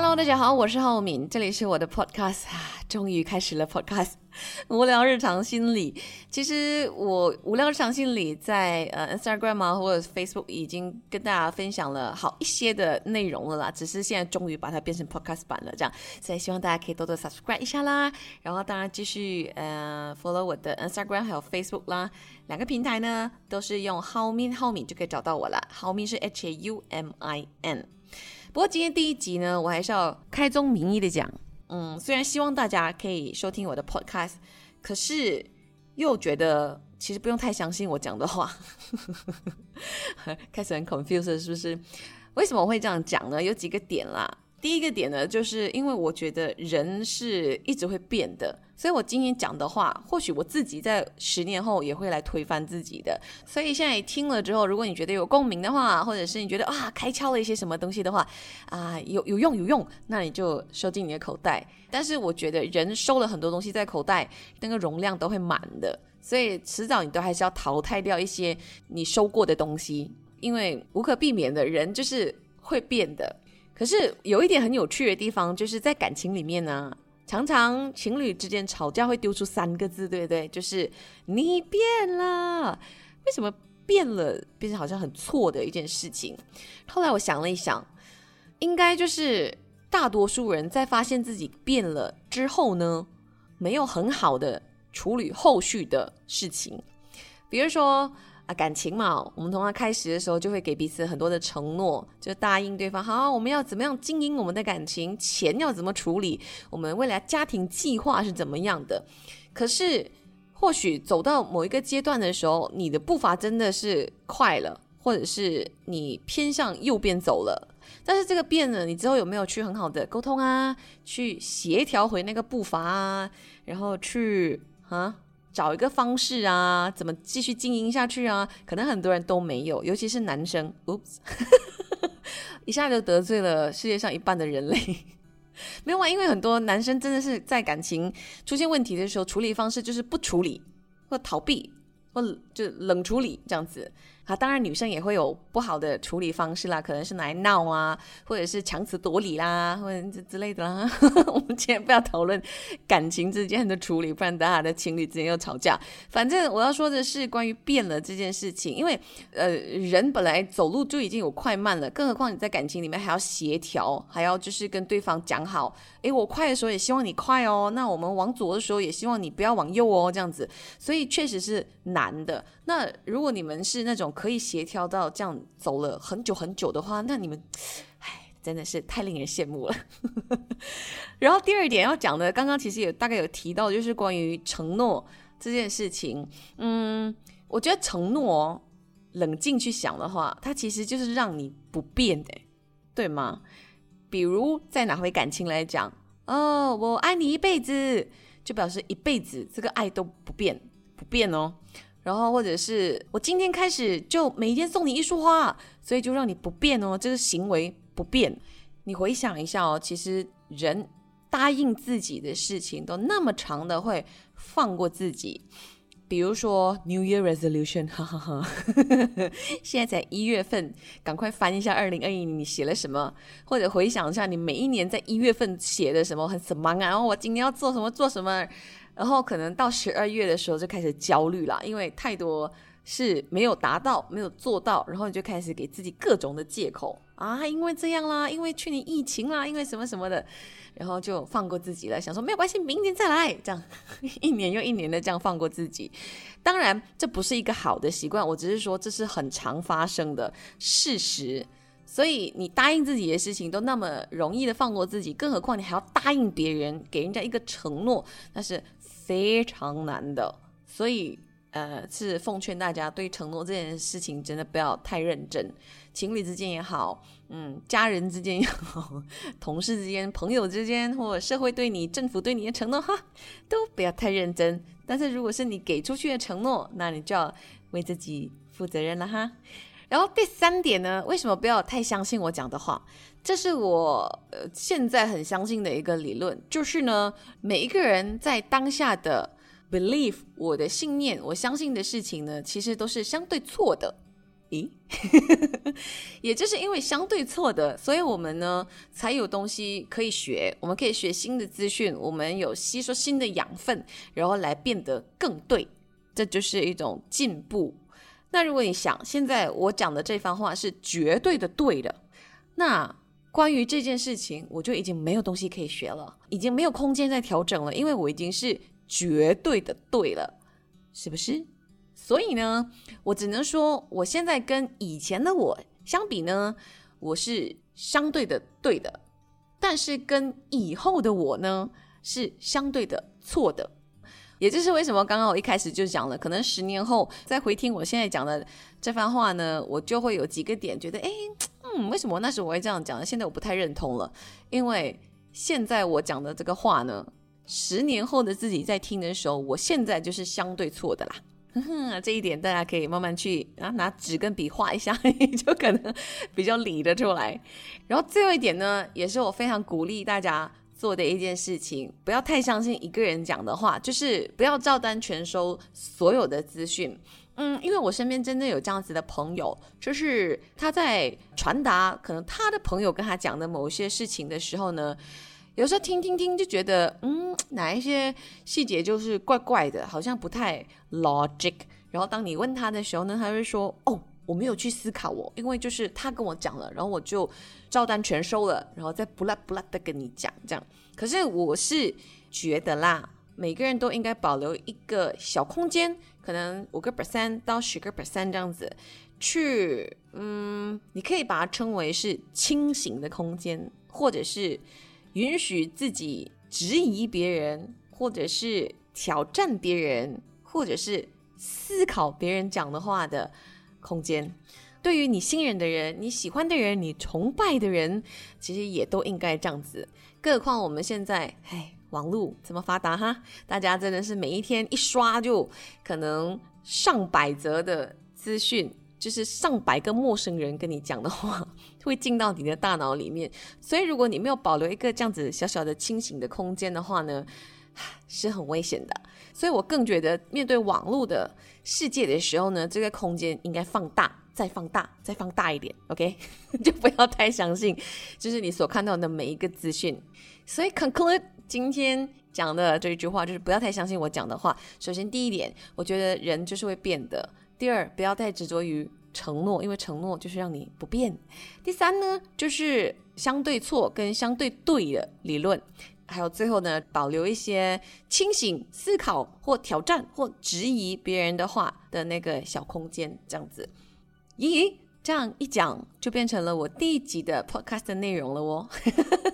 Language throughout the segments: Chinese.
Hello，大家好，我是浩敏，这里是我的 Podcast 啊，终于开始了 Podcast。无聊日常心理，其实我无聊日常心理在呃 Instagram 啊或者 Facebook 已经跟大家分享了好一些的内容了啦，只是现在终于把它变成 Podcast 版了，这样，所以希望大家可以多多 subscribe 一下啦，然后当然继续呃 follow 我的 Instagram 还有 Facebook 啦，两个平台呢都是用 How Min How Min 就可以找到我了，How Min 是 H A U M I N。不过今天第一集呢，我还是要开宗明义的讲。嗯，虽然希望大家可以收听我的 podcast，可是又觉得其实不用太相信我讲的话，开始很 confused 是不是？为什么我会这样讲呢？有几个点啦。第一个点呢，就是因为我觉得人是一直会变的，所以我今天讲的话，或许我自己在十年后也会来推翻自己的。所以现在听了之后，如果你觉得有共鸣的话，或者是你觉得啊开窍了一些什么东西的话，啊有有用有用，那你就收进你的口袋。但是我觉得人收了很多东西在口袋，那个容量都会满的，所以迟早你都还是要淘汰掉一些你收过的东西，因为无可避免的人就是会变的。可是有一点很有趣的地方，就是在感情里面呢，常常情侣之间吵架会丢出三个字，对不对？就是你变了。为什么变了，变成好像很错的一件事情？后来我想了一想，应该就是大多数人在发现自己变了之后呢，没有很好的处理后续的事情，比如说。啊，感情嘛，我们从他开始的时候就会给彼此很多的承诺，就答应对方，好，我们要怎么样经营我们的感情，钱要怎么处理，我们未来家庭计划是怎么样的。可是，或许走到某一个阶段的时候，你的步伐真的是快了，或者是你偏向右边走了。但是这个变呢，你之后有没有去很好的沟通啊，去协调回那个步伐啊，然后去啊？找一个方式啊，怎么继续经营下去啊？可能很多人都没有，尤其是男生。Oops，一下就得罪了世界上一半的人类。没有啊，因为很多男生真的是在感情出现问题的时候，处理方式就是不处理或逃避。就冷处理这样子啊，当然女生也会有不好的处理方式啦，可能是来闹啊，或者是强词夺理啦，或者之之类的啦。我们今天不要讨论感情之间的处理，不然大家的情侣之间又吵架。反正我要说的是关于变了这件事情，因为呃，人本来走路就已经有快慢了，更何况你在感情里面还要协调，还要就是跟对方讲好，诶，我快的时候也希望你快哦，那我们往左的时候也希望你不要往右哦，这样子，所以确实是。难的。那如果你们是那种可以协调到这样走了很久很久的话，那你们，唉，真的是太令人羡慕了。然后第二点要讲的，刚刚其实也大概有提到，就是关于承诺这件事情。嗯，我觉得承诺，冷静去想的话，它其实就是让你不变的，对吗？比如在哪回感情来讲，哦，我爱你一辈子，就表示一辈子这个爱都不变。不变哦，然后或者是我今天开始就每天送你一束花，所以就让你不变哦，这个行为不变。你回想一下哦，其实人答应自己的事情都那么长的会放过自己，比如说 New Year Resolution，哈哈哈，现在才一月份，赶快翻一下二零二一年你写了什么，或者回想一下你每一年在一月份写的什么很什么啊，然后我今年要做什么做什么。然后可能到十二月的时候就开始焦虑了，因为太多是没有达到、没有做到，然后你就开始给自己各种的借口啊，因为这样啦，因为去年疫情啦，因为什么什么的，然后就放过自己了，想说没有关系，明年再来，这样一年又一年的这样放过自己。当然，这不是一个好的习惯，我只是说这是很常发生的事实。所以你答应自己的事情都那么容易的放过自己，更何况你还要答应别人，给人家一个承诺，那是非常难的。所以，呃，是奉劝大家对承诺这件事情真的不要太认真。情侣之间也好，嗯，家人之间也好，同事之间、朋友之间，或者社会对你、政府对你的承诺，哈，都不要太认真。但是如果是你给出去的承诺，那你就要为自己负责任了哈。然后第三点呢，为什么不要太相信我讲的话？这是我现在很相信的一个理论，就是呢，每一个人在当下的 belief，我的信念，我相信的事情呢，其实都是相对错的。咦，也就是因为相对错的，所以我们呢才有东西可以学，我们可以学新的资讯，我们有吸收新的养分，然后来变得更对，这就是一种进步。那如果你想，现在我讲的这番话是绝对的对的，那关于这件事情，我就已经没有东西可以学了，已经没有空间再调整了，因为我已经是绝对的对了，是不是？所以呢，我只能说，我现在跟以前的我相比呢，我是相对的对的，但是跟以后的我呢，是相对的错的。也就是为什么刚刚我一开始就讲了，可能十年后再回听我现在讲的这番话呢，我就会有几个点觉得，哎，嗯，为什么那时我会这样讲？现在我不太认同了，因为现在我讲的这个话呢，十年后的自己在听的时候，我现在就是相对错的啦。哼哼这一点大家可以慢慢去啊，拿纸跟笔画一下，就可能比较理得出来。然后最后一点呢，也是我非常鼓励大家做的一件事情，不要太相信一个人讲的话，就是不要照单全收所有的资讯。嗯，因为我身边真的有这样子的朋友，就是他在传达可能他的朋友跟他讲的某些事情的时候呢。有时候听听听就觉得，嗯，哪一些细节就是怪怪的，好像不太 logic。然后当你问他的时候呢，他会说，哦，我没有去思考我，因为就是他跟我讲了，然后我就照单全收了，然后再不拉不拉的跟你讲这样。可是我是觉得啦，每个人都应该保留一个小空间，可能五个 percent 到十个 percent 这样子，去，嗯，你可以把它称为是清醒的空间，或者是。允许自己质疑别人，或者是挑战别人，或者是思考别人讲的话的空间。对于你信任的人、你喜欢的人、你崇拜的人，其实也都应该这样子。更何况我们现在，唉，网络这么发达哈，大家真的是每一天一刷就可能上百则的资讯。就是上百个陌生人跟你讲的话，会进到你的大脑里面。所以，如果你没有保留一个这样子小小的清醒的空间的话呢，是很危险的。所以我更觉得，面对网络的世界的时候呢，这个空间应该放大，再放大，再放大一点。OK，就不要太相信，就是你所看到的每一个资讯。所以，conclude 今天讲的这一句话，就是不要太相信我讲的话。首先，第一点，我觉得人就是会变的。第二，不要太执着于承诺，因为承诺就是让你不变。第三呢，就是相对错跟相对对的理论。还有最后呢，保留一些清醒思考或挑战或质疑别人的话的那个小空间，这样子。咦，这样一讲就变成了我第一集的 podcast 的内容了哦。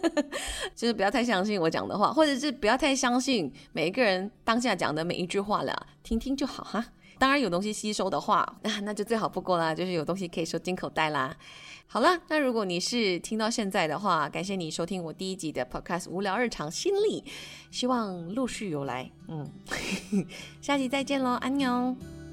就是不要太相信我讲的话，或者是不要太相信每一个人当下讲的每一句话了，听听就好哈。当然有东西吸收的话，那就最好不过啦，就是有东西可以收进口袋啦。好了，那如果你是听到现在的话，感谢你收听我第一集的 Podcast《无聊日常心理》，希望陆续有来。嗯，下集再见喽，安妞。